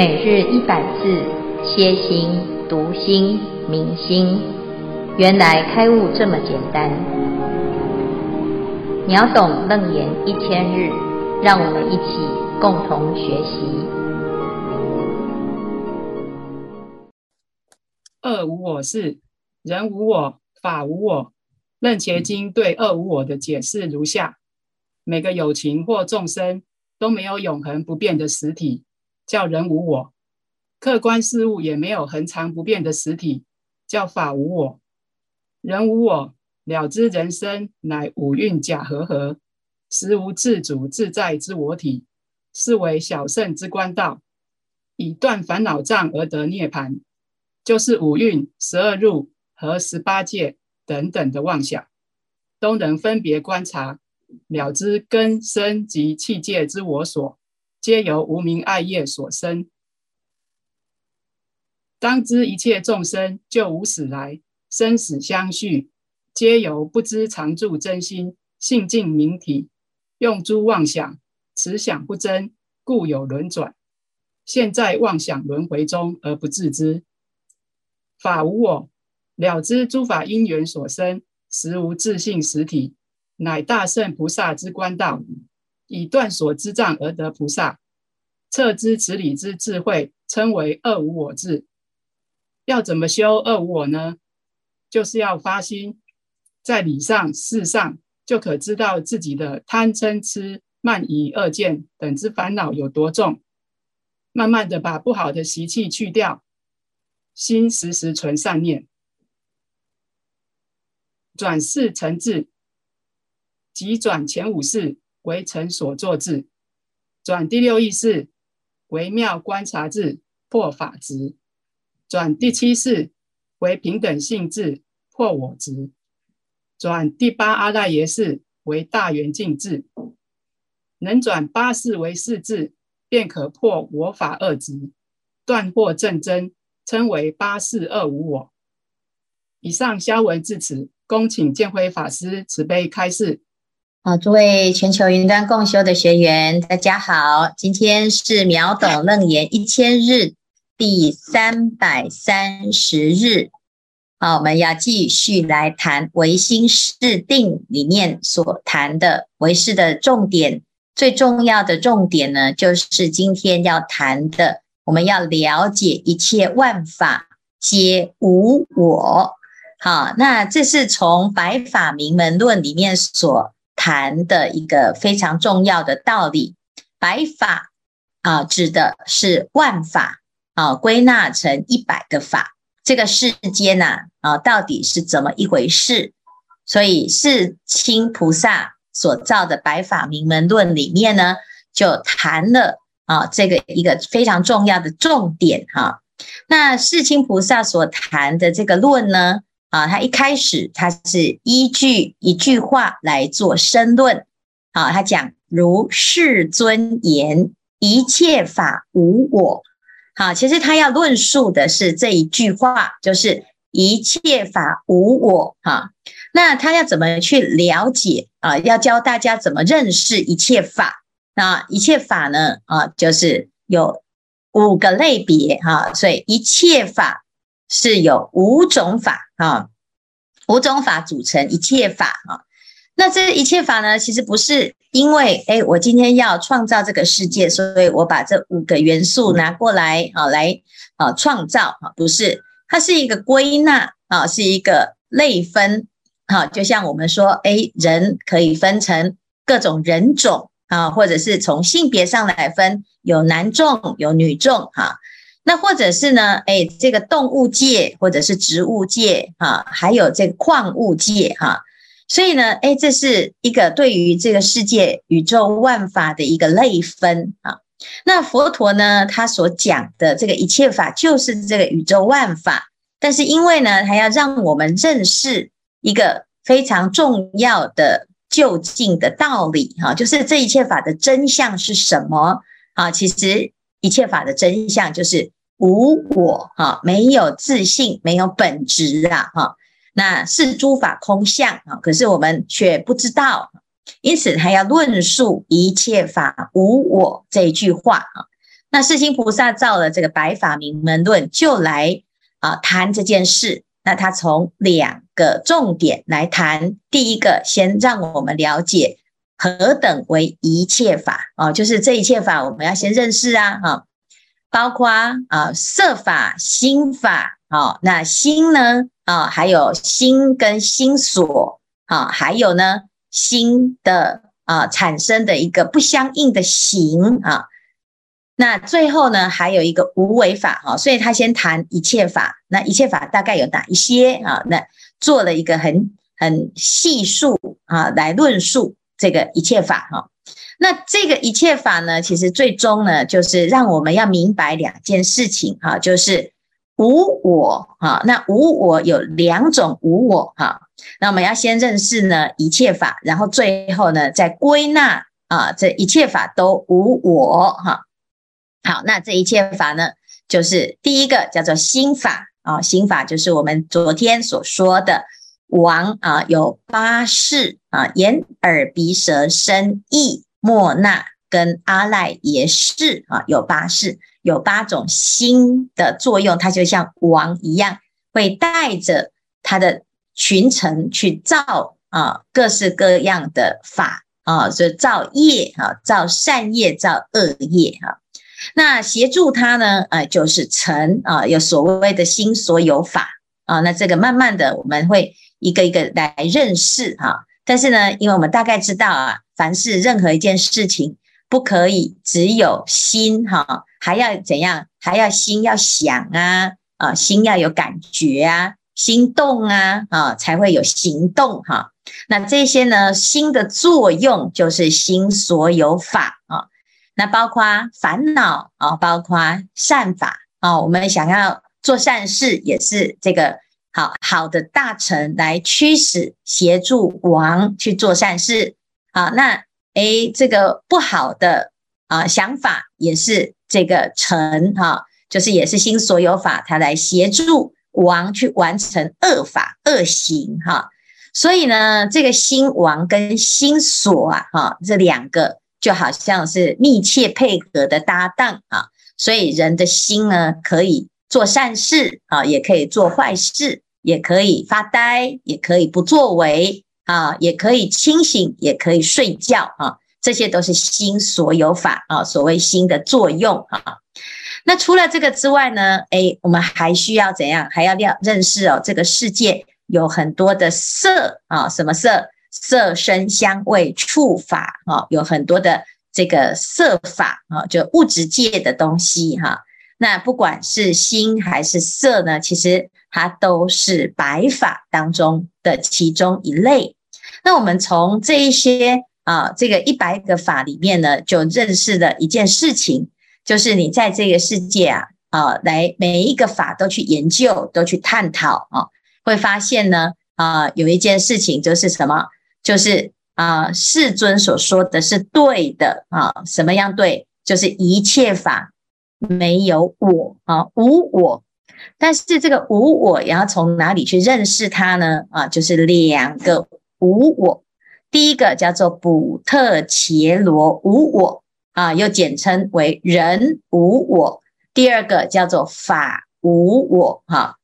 每日一百字，歇心、读心、明心，原来开悟这么简单。秒懂楞严一千日，让我们一起共同学习。二无我是人无我，法无我。楞伽经对二无我的解释如下：每个有情或众生都没有永恒不变的实体。叫人无我，客观事物也没有恒常不变的实体，叫法无我。人无我，了知人生乃五蕴假合合，实无自主自在之我体，是为小圣之观道。以断烦恼障而得涅槃，就是五蕴、十二入和十八界等等的妄想，都能分别观察，了知根身及器界之我所。皆由无明爱业所生。当知一切众生就无始来，生死相续，皆由不知常住真心性净明体，用诸妄想，此想不真，故有轮转。现在妄想轮回中而不自知。法无我，了知诸法因缘所生，实无自性实体，乃大圣菩萨之观道。以断所知障而得菩萨，测知此理之智慧，称为二无我智。要怎么修二无我呢？就是要发心，在理上、事上，就可知道自己的贪嗔痴慢疑二见等之烦恼有多重。慢慢的把不好的习气去掉，心时时存善念，转世成智，即转前五世。为成所作智，转第六意识为妙观察智，破法执；转第七识为平等性智，破我执；转第八阿赖耶识为大圆净智。能转八识为四智，便可破我法二执，断惑证真，称为八识二无我。以上消文至此，恭请见辉法师慈悲开示。好，诸位全球云端共修的学员，大家好。今天是秒懂楞严一千日第三百三十日。好，我们要继续来谈唯心是定里面所谈的唯识的重点。最重要的重点呢，就是今天要谈的，我们要了解一切万法皆无我。好，那这是从《白法明门论》里面所。谈的一个非常重要的道理，百法啊，指的是万法啊，归纳成一百个法。这个世间呐啊，到底是怎么一回事？所以世亲菩萨所造的《百法明门论》里面呢，就谈了啊，这个一个非常重要的重点哈。那世亲菩萨所谈的这个论呢？啊，他一开始他是依据一句话来做申论。啊，他讲如世尊言，一切法无我。好，其实他要论述的是这一句话，就是一切法无我。哈，那他要怎么去了解啊？要教大家怎么认识一切法。那一切法呢？啊，就是有五个类别。哈，所以一切法。是有五种法啊，五种法组成一切法啊。那这一切法呢，其实不是因为哎，我今天要创造这个世界，所以我把这五个元素拿过来啊，来啊创造啊，不是，它是一个归纳啊，是一个类分啊。就像我们说，哎，人可以分成各种人种啊，或者是从性别上来分，有男众，有女众哈。那或者是呢？哎，这个动物界或者是植物界哈，还有这个矿物界哈，所以呢，哎，这是一个对于这个世界宇宙万法的一个类分啊。那佛陀呢，他所讲的这个一切法就是这个宇宙万法，但是因为呢，他要让我们认识一个非常重要的究竟的道理哈，就是这一切法的真相是什么啊？其实。一切法的真相就是无我哈，没有自信，没有本质啊哈。那是诸法空相啊，可是我们却不知道，因此他要论述一切法无我这一句话啊。那世亲菩萨造了这个《白法明门论》，就来啊谈这件事。那他从两个重点来谈，第一个，先让我们了解何等为一切法啊，就是这一切法，我们要先认识啊，哈，包括啊色法、心法，啊，那心呢，啊，还有心跟心所，啊，还有呢，心的啊产生的一个不相应的行啊。那最后呢，还有一个无为法哈，所以他先谈一切法。那一切法大概有哪一些啊？那做了一个很很细数啊，来论述这个一切法哈。那这个一切法呢，其实最终呢，就是让我们要明白两件事情哈，就是无我哈。那无我有两种无我哈。那我们要先认识呢一切法，然后最后呢再归纳啊，这一切法都无我哈。好，那这一切法呢，就是第一个叫做心法啊，心法就是我们昨天所说的王啊，有八世啊，眼耳鼻舌身意莫那跟阿赖耶识啊，有八世，有八种心的作用，它就像王一样，会带着他的群臣去造啊各式各样的法啊，所以造业啊，造善业，造恶业啊。那协助他呢？呃，就是成啊，有所谓的心所有法啊。那这个慢慢的，我们会一个一个来认识哈。但是呢，因为我们大概知道啊，凡是任何一件事情，不可以只有心哈，还要怎样？还要心要想啊，啊，心要有感觉啊，心动啊，啊，才会有行动哈。那这些呢，心的作用就是心所有法啊。那包括烦恼啊，包括善法啊，我们想要做善事，也是这个好好的大臣来驱使协助王去做善事啊。那诶，这个不好的啊想法，也是这个臣哈，就是也是心所有法，他来协助王去完成恶法恶行哈。所以呢，这个心王跟心所啊，哈，这两个。就好像是密切配合的搭档啊，所以人的心呢，可以做善事啊，也可以做坏事，也可以发呆，也可以不作为啊，也可以清醒，也可以睡觉啊，这些都是心所有法啊，所谓心的作用啊。那除了这个之外呢，诶，我们还需要怎样？还要要认识哦，这个世界有很多的色啊，什么色？色声香味触法啊，有很多的这个色法啊，就物质界的东西哈。那不管是心还是色呢，其实它都是百法当中的其中一类。那我们从这一些啊，这个一百个法里面呢，就认识了一件事情，就是你在这个世界啊啊，来每一个法都去研究，都去探讨啊，会发现呢啊，有一件事情就是什么？就是啊，世尊所说的是对的啊，什么样对？就是一切法没有我啊，无我。但是这个无我，也要从哪里去认识它呢？啊，就是两个无我。第一个叫做补特伽罗无我啊，又简称为人无我。第二个叫做法无我哈。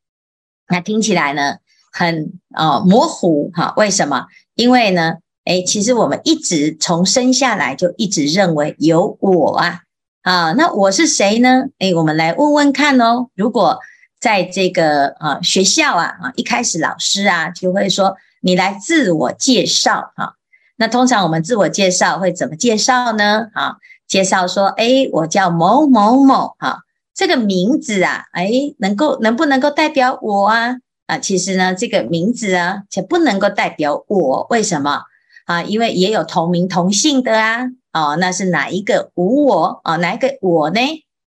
那听起来呢，很啊模糊哈？为什么？因为呢，诶，其实我们一直从生下来就一直认为有我啊，啊，那我是谁呢？诶，我们来问问看哦。如果在这个啊学校啊啊，一开始老师啊就会说你来自我介绍啊，那通常我们自我介绍会怎么介绍呢？啊，介绍说，诶，我叫某某某啊，这个名字啊，诶，能够能不能够代表我啊？啊，其实呢，这个名字啊，且不能够代表我，为什么啊？因为也有同名同姓的啊，哦，那是哪一个无我啊？哪一个我呢？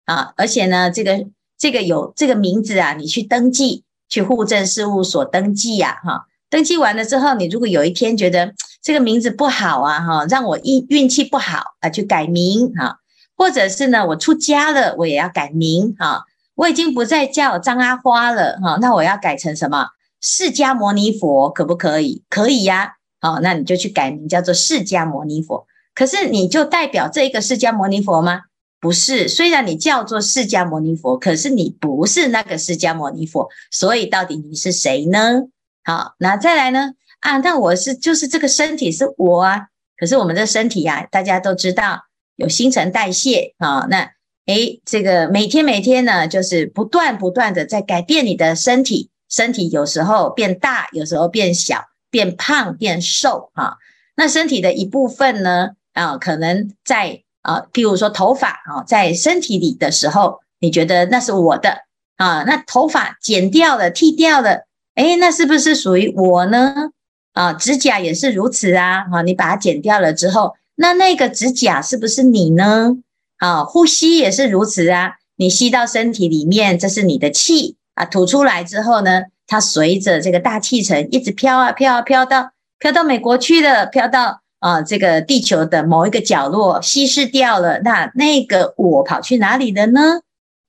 啊，而且呢，这个这个有这个名字啊，你去登记，去户政事务所登记呀，哈，登记完了之后，你如果有一天觉得这个名字不好啊，哈，让我运运气不好啊，去改名哈，或者是呢，我出家了，我也要改名哈。我已经不再叫张阿花了哈，那我要改成什么？释迦牟尼佛可不可以？可以呀，好，那你就去改名叫做释迦牟尼佛。可是你就代表这个释迦牟尼佛吗？不是，虽然你叫做释迦牟尼佛，可是你不是那个释迦牟尼佛，所以到底你是谁呢？好，那再来呢？啊，那我是就是这个身体是我啊，可是我们的身体呀、啊，大家都知道有新陈代谢啊，那诶，这个每天每天呢，就是不断不断的在改变你的身体，身体有时候变大，有时候变小，变胖变瘦啊，那身体的一部分呢，啊，可能在。啊，譬如说头发啊，在身体里的时候，你觉得那是我的啊？那头发剪掉了、剃掉了，诶，那是不是属于我呢？啊，指甲也是如此啊。啊，你把它剪掉了之后，那那个指甲是不是你呢？啊，呼吸也是如此啊。你吸到身体里面，这是你的气啊。吐出来之后呢，它随着这个大气层一直飘啊飘啊飘到飘到美国去了，飘到。啊，这个地球的某一个角落稀释掉了，那那个我跑去哪里了呢？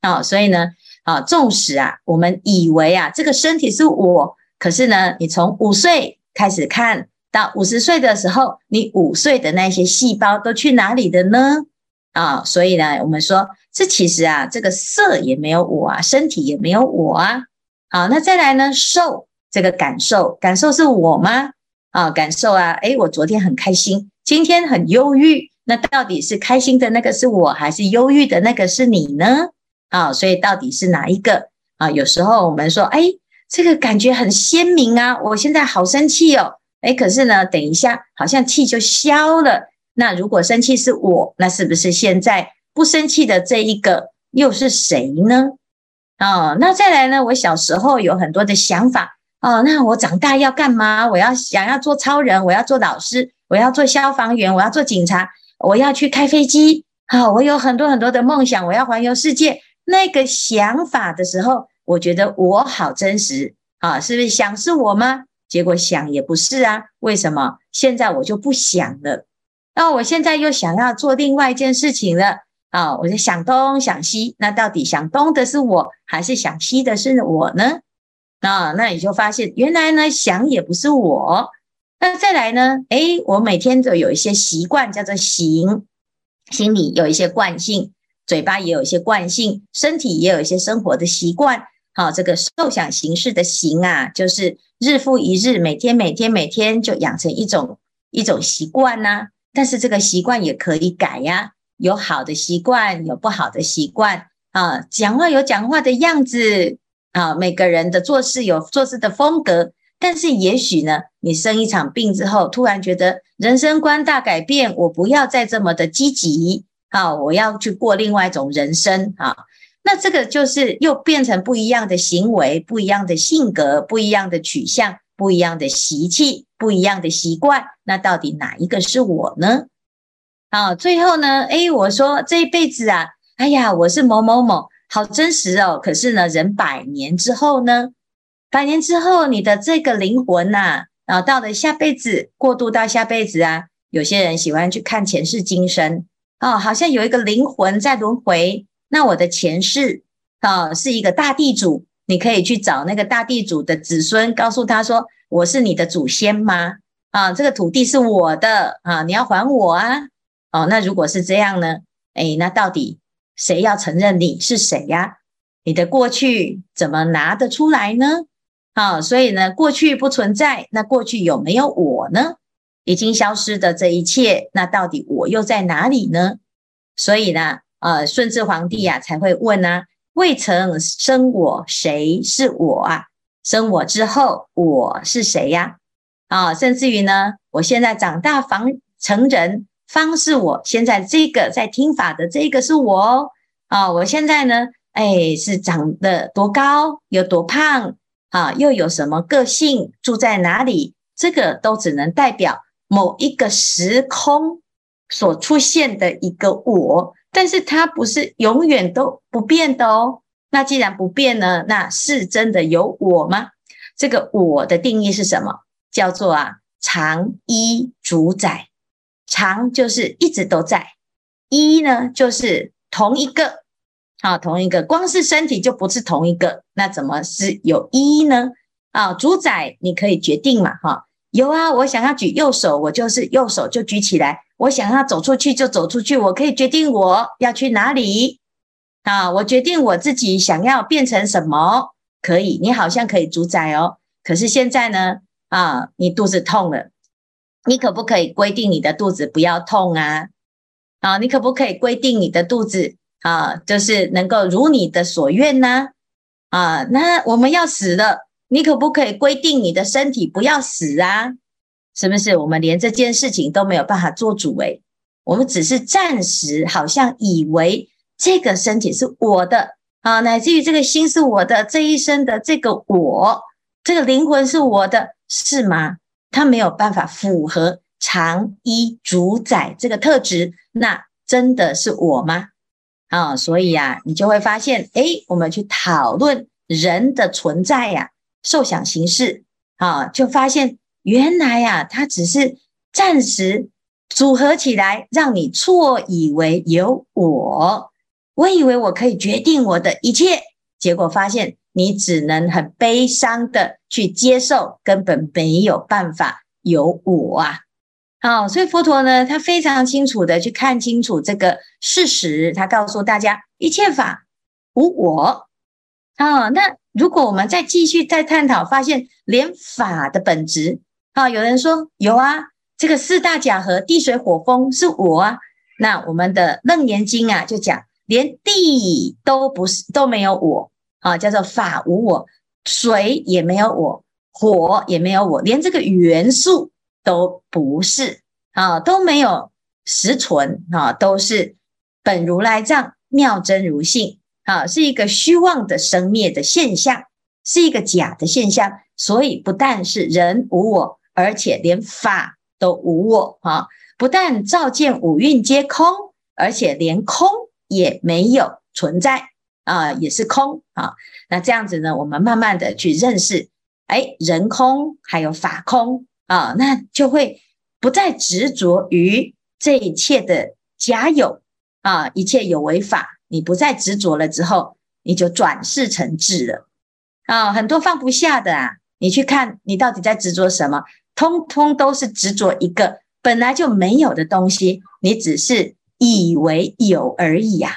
啊，所以呢，啊，纵使啊，我们以为啊，这个身体是我，可是呢，你从五岁开始看到五十岁的时候，你五岁的那些细胞都去哪里的呢？啊，所以呢，我们说，这其实啊，这个色也没有我啊，身体也没有我啊。好，那再来呢，受这个感受，感受是我吗？啊，感受啊，诶，我昨天很开心，今天很忧郁，那到底是开心的那个是我，还是忧郁的那个是你呢？啊，所以到底是哪一个？啊，有时候我们说，诶，这个感觉很鲜明啊，我现在好生气哦，诶，可是呢，等一下好像气就消了。那如果生气是我，那是不是现在不生气的这一个又是谁呢？啊，那再来呢，我小时候有很多的想法。哦，那我长大要干嘛？我要想要做超人，我要做老师，我要做消防员，我要做警察，我要去开飞机。好，我有很多很多的梦想，我要环游世界。那个想法的时候，我觉得我好真实啊，是不是想是我吗？结果想也不是啊，为什么？现在我就不想了。那我现在又想要做另外一件事情了啊，我就想东想西，那到底想东的是我，还是想西的是我呢？啊，那你就发现原来呢，想也不是我。那再来呢？诶，我每天都有一些习惯，叫做行，心里有一些惯性，嘴巴也有一些惯性，身体也有一些生活的习惯。好，这个受想行识的行啊，就是日复一日，每天每天每天就养成一种一种习惯呐。但是这个习惯也可以改呀，有好的习惯，有不好的习惯啊。讲话有讲话的样子。啊，每个人的做事有做事的风格，但是也许呢，你生一场病之后，突然觉得人生观大改变，我不要再这么的积极，啊，我要去过另外一种人生啊，那这个就是又变成不一样的行为，不一样的性格，不一样的取向，不一样的习气，不一样的习惯，那到底哪一个是我呢？啊，最后呢，诶，我说这一辈子啊，哎呀，我是某某某。好真实哦，可是呢，人百年之后呢，百年之后，你的这个灵魂呐、啊，啊，到了下辈子，过渡到下辈子啊，有些人喜欢去看前世今生，哦，好像有一个灵魂在轮回。那我的前世啊，是一个大地主，你可以去找那个大地主的子孙，告诉他说，我是你的祖先吗？啊，这个土地是我的啊，你要还我啊。哦，那如果是这样呢？诶，那到底？谁要承认你是谁呀？你的过去怎么拿得出来呢？啊，所以呢，过去不存在，那过去有没有我呢？已经消失的这一切，那到底我又在哪里呢？所以呢，呃，顺治皇帝呀才会问啊：未曾生我，谁是我啊？生我之后，我是谁呀？啊，甚至于呢，我现在长大方成人。方是我现在这个在听法的这个是我哦，啊，我现在呢，哎，是长得多高，有多胖，啊，又有什么个性，住在哪里，这个都只能代表某一个时空所出现的一个我，但是它不是永远都不变的哦。那既然不变呢，那是真的有我吗？这个我的定义是什么？叫做啊，常依主宰。常就是一直都在，一呢就是同一个，啊，同一个，光是身体就不是同一个，那怎么是有一呢？啊，主宰你可以决定嘛，哈，有啊，我想要举右手，我就是右手就举起来，我想要走出去就走出去，我可以决定我要去哪里啊，我决定我自己想要变成什么，可以，你好像可以主宰哦。可是现在呢，啊，你肚子痛了，你可不可以规定你的肚子不要痛啊？啊，你可不可以规定你的肚子啊，就是能够如你的所愿呢？啊，那我们要死了，你可不可以规定你的身体不要死啊？是不是？我们连这件事情都没有办法做主诶，我们只是暂时好像以为这个身体是我的啊，乃至于这个心是我的，这一生的这个我，这个灵魂是我的，是吗？它没有办法符合常一主宰这个特质，那真的是我吗？啊，所以呀，你就会发现，诶，我们去讨论人的存在呀，受想行识，啊，就发现原来呀，它只是暂时组合起来，让你错以为有我，我以为我可以决定我的一切，结果发现你只能很悲伤的去接受，根本没有办法有我啊。好，所以佛陀呢，他非常清楚的去看清楚这个事实，他告诉大家，一切法无我。啊，那如果我们再继续再探讨，发现连法的本质，啊，有人说有啊，这个四大假合，地水火风是我啊。那我们的楞严经啊，就讲连地都不是都没有我，啊，叫做法无我，水也没有我，火也没有我，连这个元素。都不是啊，都没有实存啊，都是本如来藏，妙真如性啊，是一个虚妄的生灭的现象，是一个假的现象。所以不但是人无我，而且连法都无我啊！不但照见五蕴皆空，而且连空也没有存在啊，也是空啊。那这样子呢，我们慢慢的去认识，哎，人空还有法空。啊，那就会不再执着于这一切的假有啊，一切有为法，你不再执着了之后，你就转世成智了啊。很多放不下的啊，你去看你到底在执着什么，通通都是执着一个本来就没有的东西，你只是以为有而已呀。啊，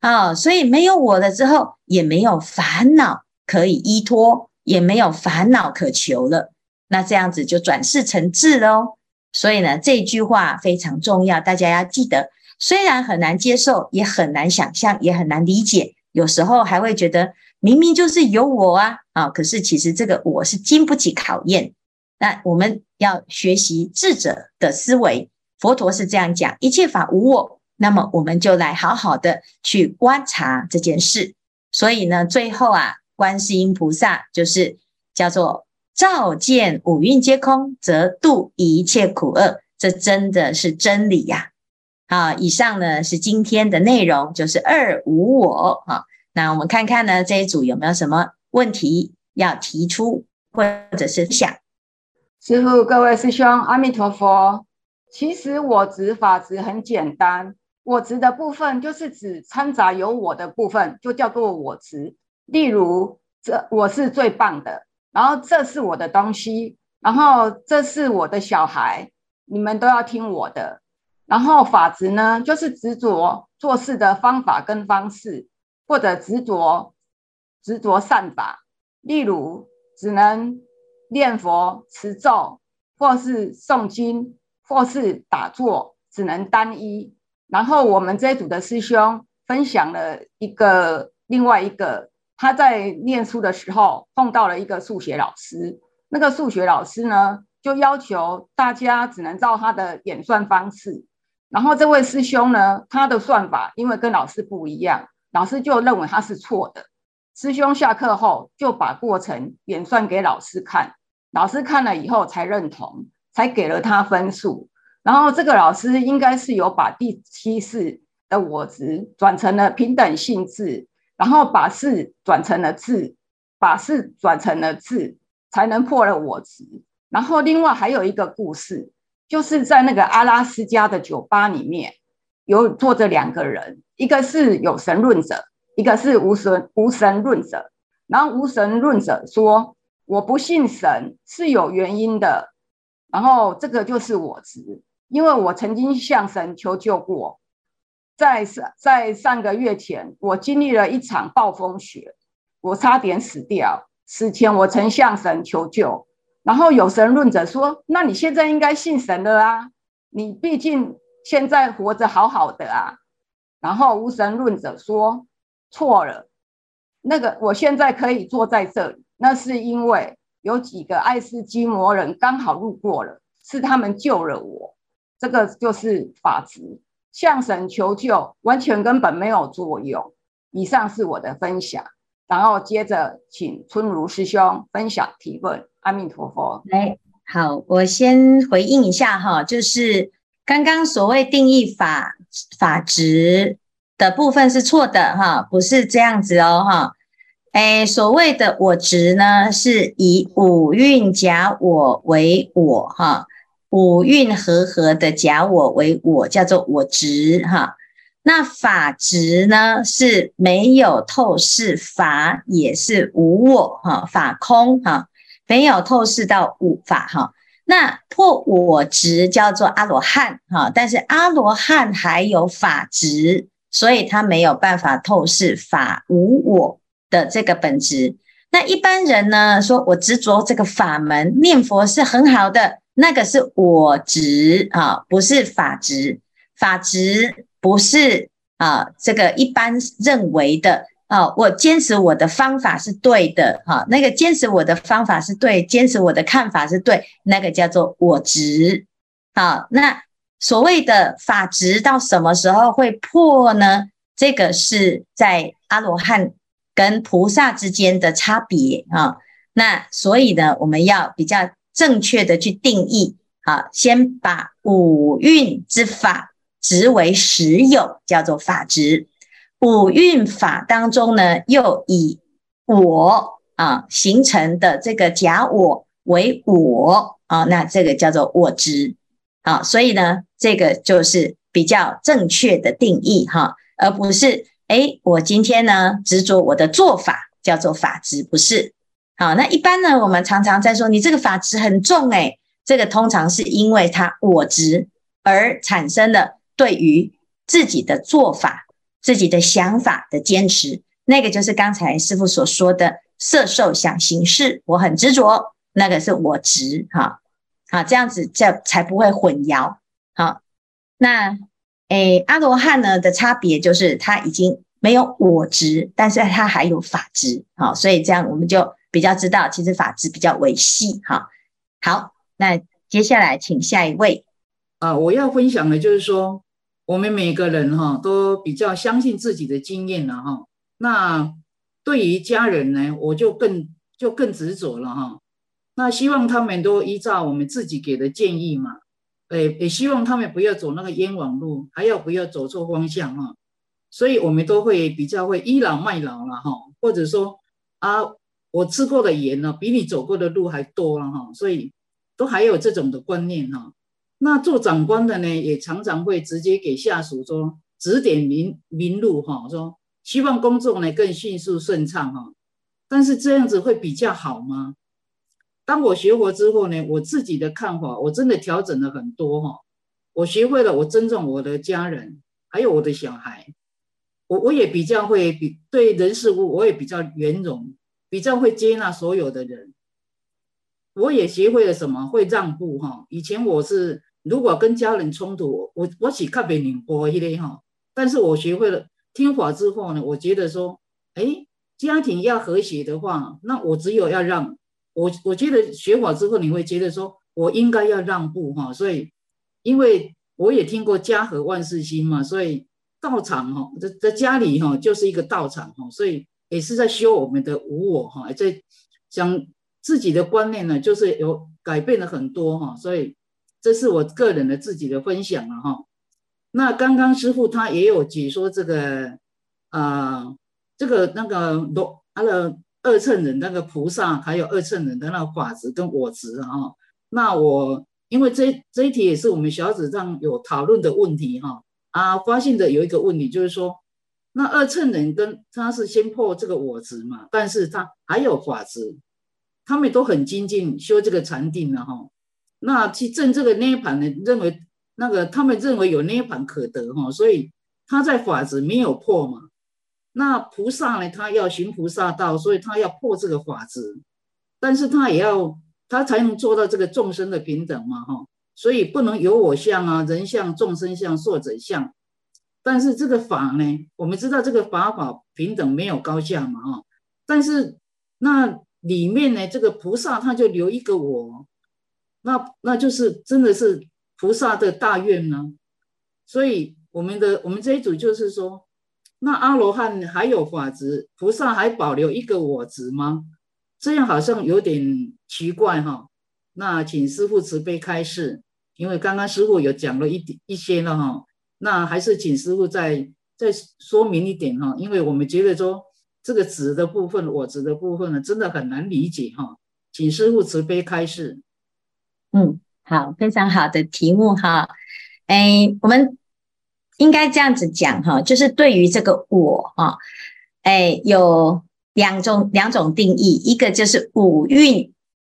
啊所以没有我了之后，也没有烦恼可以依托，也没有烦恼可求了。那这样子就转世成智喽，所以呢，这句话非常重要，大家要记得。虽然很难接受，也很难想象，也很难理解，有时候还会觉得明明就是有我啊啊！可是其实这个我是经不起考验。那我们要学习智者的思维，佛陀是这样讲：一切法无我。那么我们就来好好的去观察这件事。所以呢，最后啊，观世音菩萨就是叫做。照见五蕴皆空，则度一切苦厄。这真的是真理呀！啊，以上呢是今天的内容，就是二无我啊。那我们看看呢，这一组有没有什么问题要提出，或者是想？师父，各位师兄，阿弥陀佛。其实我执法执很简单，我执的部分就是指掺杂有我的部分，就叫做我执。例如，这我是最棒的。然后这是我的东西，然后这是我的小孩，你们都要听我的。然后法执呢，就是执着做事的方法跟方式，或者执着执着善法。例如，只能念佛持咒，或是诵经，或是打坐，只能单一。然后我们这一组的师兄分享了一个另外一个。他在念书的时候碰到了一个数学老师，那个数学老师呢，就要求大家只能照他的演算方式。然后这位师兄呢，他的算法因为跟老师不一样，老师就认为他是错的。师兄下课后就把过程演算给老师看，老师看了以后才认同，才给了他分数。然后这个老师应该是有把第七世的我执转成了平等性质。然后把识转成了智，把识转成了智，才能破了我执。然后另外还有一个故事，就是在那个阿拉斯加的酒吧里面，有坐着两个人，一个是有神论者，一个是无神无神论者。然后无神论者说：“我不信神是有原因的。”然后这个就是我执。因为我曾经向神求救过，在上在上个月前，我经历了一场暴风雪，我差点死掉。死前我曾向神求救，然后有神论者说：“那你现在应该信神了啊，你毕竟现在活着好好的啊。”然后无神论者说：“错了，那个我现在可以坐在这里，那是因为有几个爱斯基摩人刚好路过了，是他们救了我。这个就是法执，向神求救，完全根本没有作用。”以上是我的分享。然后接着请春如师兄分享提问，阿弥陀佛。来，好，我先回应一下哈，就是刚刚所谓定义法法执的部分是错的哈，不是这样子哦哈。哎，所谓的我执呢，是以五蕴假我为我哈，五蕴和合的假我为我，叫做我执哈。那法执呢，是没有透视法，也是无我哈，法空哈，没有透视到五法哈。那破我执叫做阿罗汉哈，但是阿罗汉还有法执，所以他没有办法透视法无我的这个本质。那一般人呢，说我执着这个法门念佛是很好的，那个是我执啊，不是法执，法执。不是啊，这个一般认为的啊，我坚持我的方法是对的哈，那个坚持我的方法是对，坚持我的看法是对，那个叫做我执。啊，那所谓的法执到什么时候会破呢？这个是在阿罗汉跟菩萨之间的差别啊。那所以呢，我们要比较正确的去定义啊，先把五蕴之法。执为实有，叫做法执。五蕴法当中呢，又以我啊形成的这个假我为我啊，那这个叫做我执啊。所以呢，这个就是比较正确的定义哈，而不是诶，我今天呢执着我的做法叫做法执，不是。好，那一般呢，我们常常在说你这个法执很重诶，这个通常是因为他我执而产生的。对于自己的做法、自己的想法的坚持，那个就是刚才师傅所说的色受想行识，我很执着，那个是我执哈，好，这样子这才不会混淆。好，那诶阿罗汉呢的差别就是他已经没有我执，但是他还有法执，好，所以这样我们就比较知道，其实法治比较维系哈。好，那接下来请下一位啊，我要分享的就是说。我们每个人哈都比较相信自己的经验了哈。那对于家人呢，我就更就更执着了哈。那希望他们都依照我们自己给的建议嘛，诶，也希望他们不要走那个冤枉路，还要不要走错方向哈。所以我们都会比较会倚老卖老了哈，或者说啊，我吃过的盐呢，比你走过的路还多了哈。所以都还有这种的观念哈。那做长官的呢，也常常会直接给下属说指点明明路哈，说希望工作呢更迅速顺畅哈。但是这样子会比较好吗？当我学佛之后呢，我自己的看法我真的调整了很多哈。我学会了，我尊重我的家人，还有我的小孩。我我也比较会比对人事物，我也比较圆融，比较会接纳所有的人。我也学会了什么？会让步哈。以前我是。如果跟家人冲突，我我是较袂拧波一类哈。但是我学会了听法之后呢，我觉得说，哎，家庭要和谐的话，那我只有要让我，我觉得学法之后，你会觉得说我应该要让步哈。所以，因为我也听过家和万事兴嘛，所以道场哈，在在家里哈就是一个道场哈，所以也是在修我们的无我哈，在将自己的观念呢，就是有改变了很多哈，所以。这是我个人的自己的分享了哈。那刚刚师父他也有解说这个啊、呃，这个那个罗他的二乘人那个菩萨，还有二乘人的那个法执跟我执啊。那我因为这这一题也是我们小组上有讨论的问题哈啊，发现的有一个问题就是说，那二乘人跟他是先破这个我执嘛，但是他还有法执，他们都很精进修这个禅定了哈。那去证这个涅槃呢？认为那个他们认为有涅槃可得哈，所以他在法执没有破嘛。那菩萨呢，他要行菩萨道，所以他要破这个法执，但是他也要他才能做到这个众生的平等嘛哈。所以不能有我相啊，人相、众生相、寿者相。但是这个法呢，我们知道这个法法平等，没有高下嘛哈。但是那里面呢，这个菩萨他就留一个我，那那就是真的是。菩萨的大愿呢？所以我们的我们这一组就是说，那阿罗汉还有法执，菩萨还保留一个我执吗？这样好像有点奇怪哈。那请师父慈悲开示，因为刚刚师父有讲了一点一些了哈。那还是请师傅再再说明一点哈，因为我们觉得说这个执的部分，我执的部分呢，真的很难理解哈。请师傅慈悲开示。嗯。好，非常好的题目哈，哎，我们应该这样子讲哈，就是对于这个我哈，哎，有两种两种定义，一个就是五蕴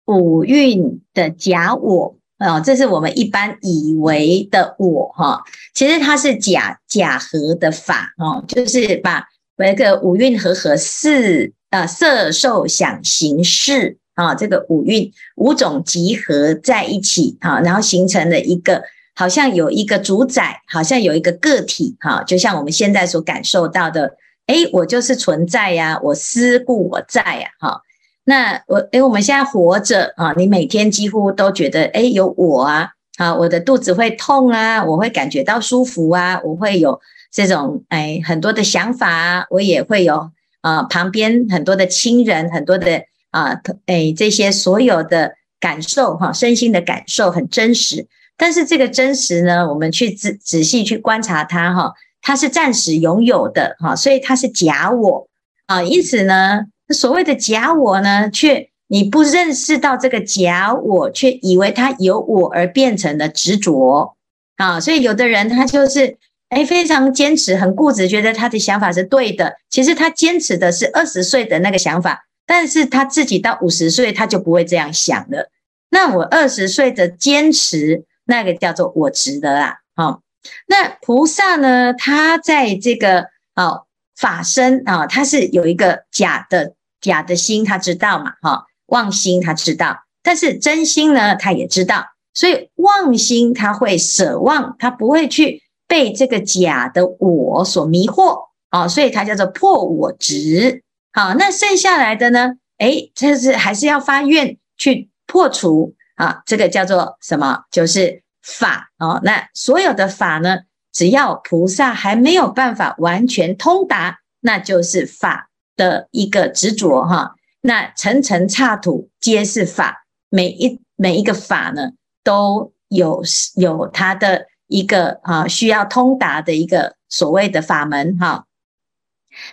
五蕴的假我啊，这是我们一般以为的我哈，其实它是假假合的法哦，就是把那个五蕴和合四啊色受想行识。啊，这个五蕴五种集合在一起，哈，然后形成了一个，好像有一个主宰，好像有一个个体，哈，就像我们现在所感受到的，诶，我就是存在呀，我思故我在呀，哈，那我，诶，我们现在活着啊，你每天几乎都觉得，诶，有我啊，啊，我的肚子会痛啊，我会感觉到舒服啊，我会有这种，诶，很多的想法啊，我也会有啊，旁边很多的亲人，很多的。啊，诶，这些所有的感受哈，身心的感受很真实，但是这个真实呢，我们去仔仔细去观察它哈，它是暂时拥有的哈，所以它是假我啊，因此呢，所谓的假我呢，却你不认识到这个假我，却以为它由我而变成了执着啊，所以有的人他就是诶，非常坚持，很固执，觉得他的想法是对的，其实他坚持的是二十岁的那个想法。但是他自己到五十岁，他就不会这样想了。那我二十岁的坚持，那个叫做我值得啦。好，那菩萨呢？他在这个哦法身啊，他是有一个假的假的心，他知道嘛？哈，妄心他知道，但是真心呢，他也知道。所以妄心他会舍妄，他不会去被这个假的我所迷惑啊，所以他叫做破我执。好，那剩下来的呢？诶，这是还是要发愿去破除啊。这个叫做什么？就是法哦。那所有的法呢，只要菩萨还没有办法完全通达，那就是法的一个执着哈。那层层刹土皆是法，每一每一个法呢，都有有它的一个啊需要通达的一个所谓的法门哈。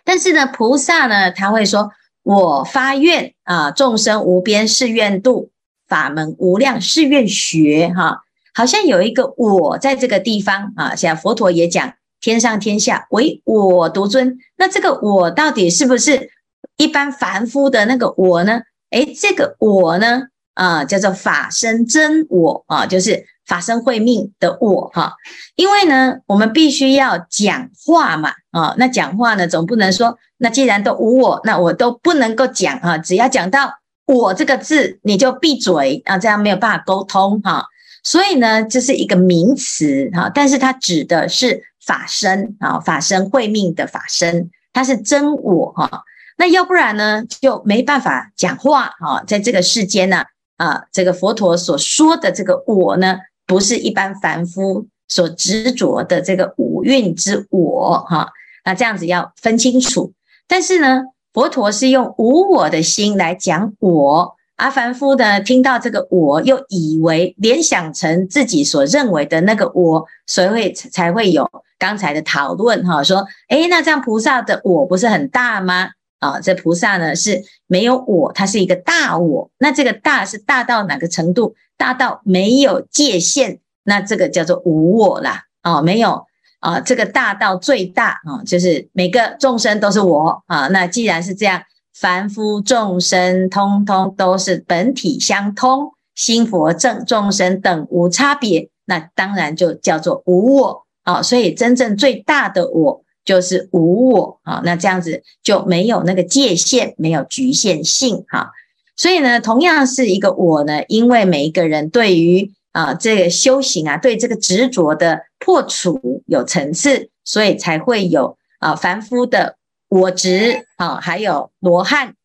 但是呢，菩萨呢，他会说：“我发愿啊，众生无边誓愿度，法门无量誓愿学。”哈，好像有一个我在这个地方啊。像佛陀也讲：“天上天下唯我独尊。”那这个我到底是不是一般凡夫的那个我呢？诶，这个我呢，啊，叫做法身真我啊，就是。法身慧命的我哈，因为呢，我们必须要讲话嘛啊，那讲话呢，总不能说，那既然都无我，那我都不能够讲啊。只要讲到我这个字，你就闭嘴啊，这样没有办法沟通哈。所以呢，这是一个名词哈，但是它指的是法身啊，法身慧命的法身，它是真我哈。那要不然呢，就没办法讲话哈，在这个世间呢啊，这个佛陀所说的这个我呢。不是一般凡夫所执着的这个五蕴之我哈，那这样子要分清楚。但是呢，佛陀是用无我的心来讲我，阿凡夫呢听到这个我，又以为联想成自己所认为的那个我，所以会才会有刚才的讨论哈，说，诶，那这样菩萨的我不是很大吗？啊，这菩萨呢是没有我，它是一个大我。那这个大是大到哪个程度？大到没有界限，那这个叫做无我啦。哦，没有啊，这个大到最大啊，就是每个众生都是我啊。那既然是这样，凡夫众生通通都是本体相通，心佛正众生等无差别。那当然就叫做无我啊。所以真正最大的我就是无我啊。那这样子就没有那个界限，没有局限性哈。所以呢，同样是一个我呢，因为每一个人对于啊这个修行啊，对这个执着的破除有层次，所以才会有啊凡夫的我执啊，还有罗汉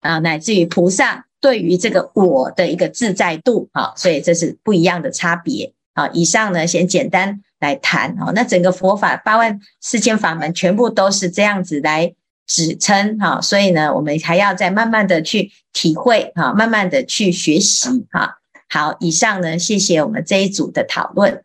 啊，乃至于菩萨。对于这个我的一个自在度啊，所以这是不一样的差别啊。以上呢，先简单来谈啊。那整个佛法八万四千法门全部都是这样子来指称哈，所以呢，我们还要再慢慢的去体会哈，慢慢的去学习哈。好，以上呢，谢谢我们这一组的讨论。